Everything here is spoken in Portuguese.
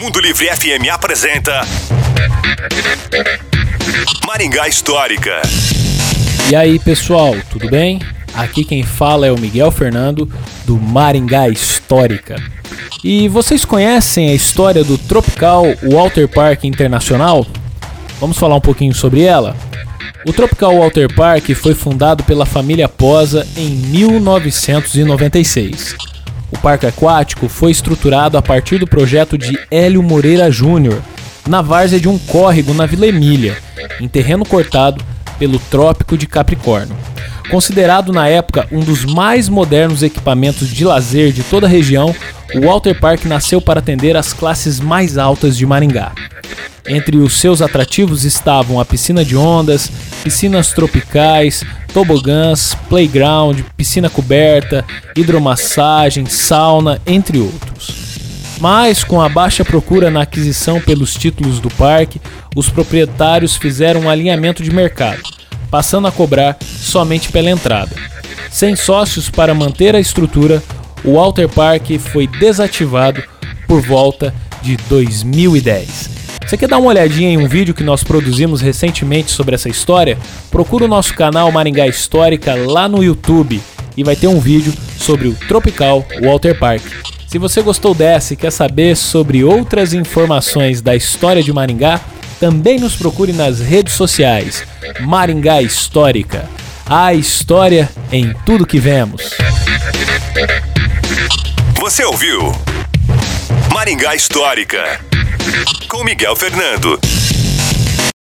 Mundo Livre FM apresenta Maringá Histórica. E aí, pessoal, tudo bem? Aqui quem fala é o Miguel Fernando do Maringá Histórica. E vocês conhecem a história do Tropical Walter Park Internacional? Vamos falar um pouquinho sobre ela? O Tropical Walter Park foi fundado pela família Posa em 1996. O parque aquático foi estruturado a partir do projeto de Hélio Moreira Júnior, na várzea de um córrego na Vila Emília, em terreno cortado pelo Trópico de Capricórnio. Considerado na época um dos mais modernos equipamentos de lazer de toda a região, o Walter Park nasceu para atender as classes mais altas de Maringá. Entre os seus atrativos estavam a piscina de ondas, piscinas tropicais, tobogãs, playground, piscina coberta, hidromassagem, sauna, entre outros. Mas, com a baixa procura na aquisição pelos títulos do parque, os proprietários fizeram um alinhamento de mercado, passando a cobrar somente pela entrada. Sem sócios para manter a estrutura, o Walter Park foi desativado por volta de 2010. Você quer dar uma olhadinha em um vídeo que nós produzimos recentemente sobre essa história? Procura o nosso canal Maringá Histórica lá no YouTube e vai ter um vídeo sobre o Tropical Walter Park. Se você gostou dessa e quer saber sobre outras informações da história de Maringá, também nos procure nas redes sociais. Maringá Histórica. A história em tudo que vemos. Você ouviu Maringá Histórica com Miguel Fernando.